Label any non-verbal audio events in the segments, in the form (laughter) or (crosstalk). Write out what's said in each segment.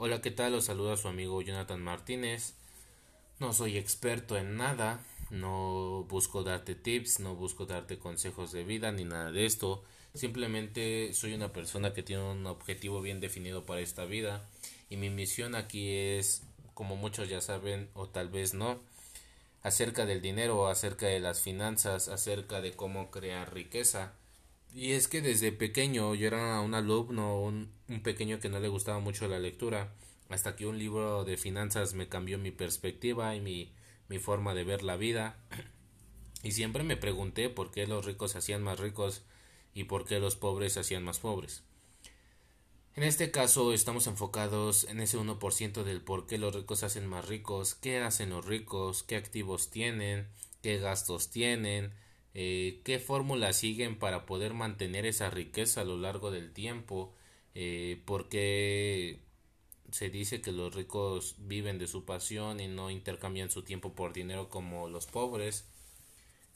Hola, ¿qué tal? Los saluda su amigo Jonathan Martínez. No soy experto en nada, no busco darte tips, no busco darte consejos de vida ni nada de esto. Simplemente soy una persona que tiene un objetivo bien definido para esta vida y mi misión aquí es, como muchos ya saben o tal vez no, acerca del dinero, acerca de las finanzas, acerca de cómo crear riqueza. Y es que desde pequeño yo era un alumno, un, un, pequeño que no le gustaba mucho la lectura, hasta que un libro de finanzas me cambió mi perspectiva y mi, mi forma de ver la vida. (clears throat) Y siempre me pregunté por qué los ricos se hacían más ricos y por qué los pobres se hacían más pobres. En este caso estamos enfocados en ese 1% del por qué los ricos se hacen más ricos, qué hacen los ricos, qué activos tienen, qué gastos tienen, eh, qué fórmula siguen para poder mantener esa riqueza a lo largo del tiempo, eh, porque se dice que los ricos viven de su pasión y no intercambian su tiempo por dinero como los pobres.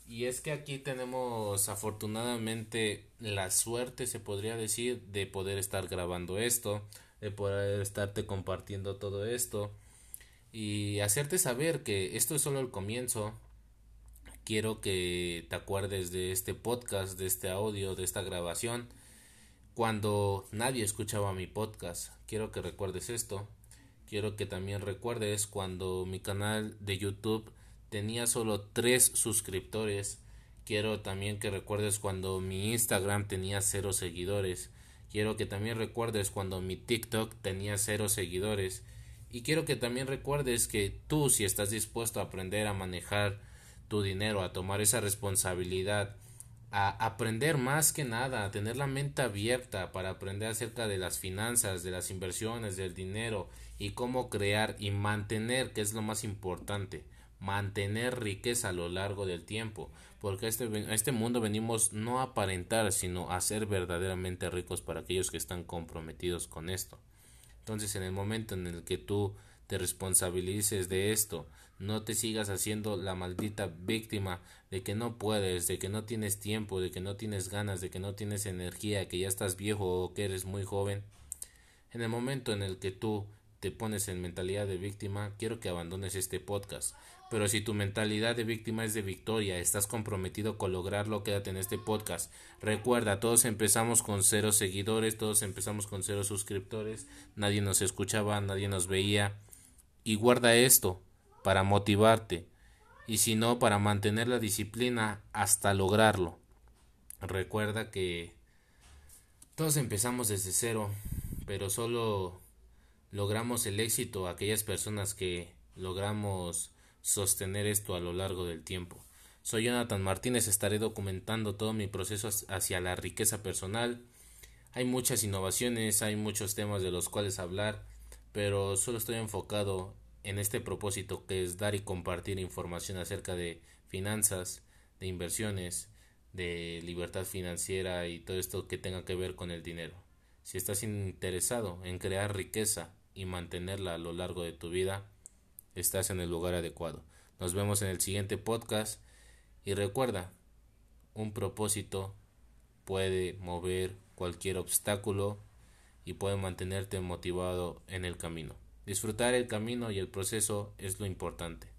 Y es que aquí tenemos afortunadamente la suerte, se podría decir, de poder estar grabando esto, de poder estarte compartiendo todo esto y hacerte saber que esto es solo el comienzo. Quiero que te acuerdes de este podcast, de este audio, de esta grabación, cuando nadie escuchaba mi podcast. Quiero que recuerdes esto. Quiero que también recuerdes cuando mi canal de YouTube tenía solo tres suscriptores. Quiero también que recuerdes cuando mi Instagram tenía cero seguidores. Quiero que también recuerdes cuando mi TikTok tenía cero seguidores. Y quiero que también recuerdes que tú si estás dispuesto a aprender a manejar tu dinero, a tomar esa responsabilidad, a aprender más que nada, a tener la mente abierta para aprender acerca de las finanzas, de las inversiones, del dinero y cómo crear y mantener, que es lo más importante, mantener riqueza a lo largo del tiempo, porque a este, a este mundo venimos no a aparentar, sino a ser verdaderamente ricos para aquellos que están comprometidos con esto. Entonces, en el momento en el que tú te responsabilices de esto, no te sigas haciendo la maldita víctima de que no puedes, de que no tienes tiempo, de que no tienes ganas, de que no tienes energía, que ya estás viejo o que eres muy joven. En el momento en el que tú te pones en mentalidad de víctima, quiero que abandones este podcast. Pero si tu mentalidad de víctima es de victoria, estás comprometido con lograrlo, quédate en este podcast. Recuerda, todos empezamos con cero seguidores, todos empezamos con cero suscriptores, nadie nos escuchaba, nadie nos veía. Y guarda esto para motivarte y si no para mantener la disciplina hasta lograrlo. Recuerda que todos empezamos desde cero, pero solo logramos el éxito aquellas personas que logramos sostener esto a lo largo del tiempo. Soy Jonathan Martínez, estaré documentando todo mi proceso hacia la riqueza personal. Hay muchas innovaciones, hay muchos temas de los cuales hablar, pero solo estoy enfocado en este propósito que es dar y compartir información acerca de finanzas, de inversiones, de libertad financiera y todo esto que tenga que ver con el dinero. Si estás interesado en crear riqueza y mantenerla a lo largo de tu vida, estás en el lugar adecuado. Nos vemos en el siguiente podcast y recuerda, un propósito puede mover cualquier obstáculo y puede mantenerte motivado en el camino. Disfrutar el camino y el proceso es lo importante.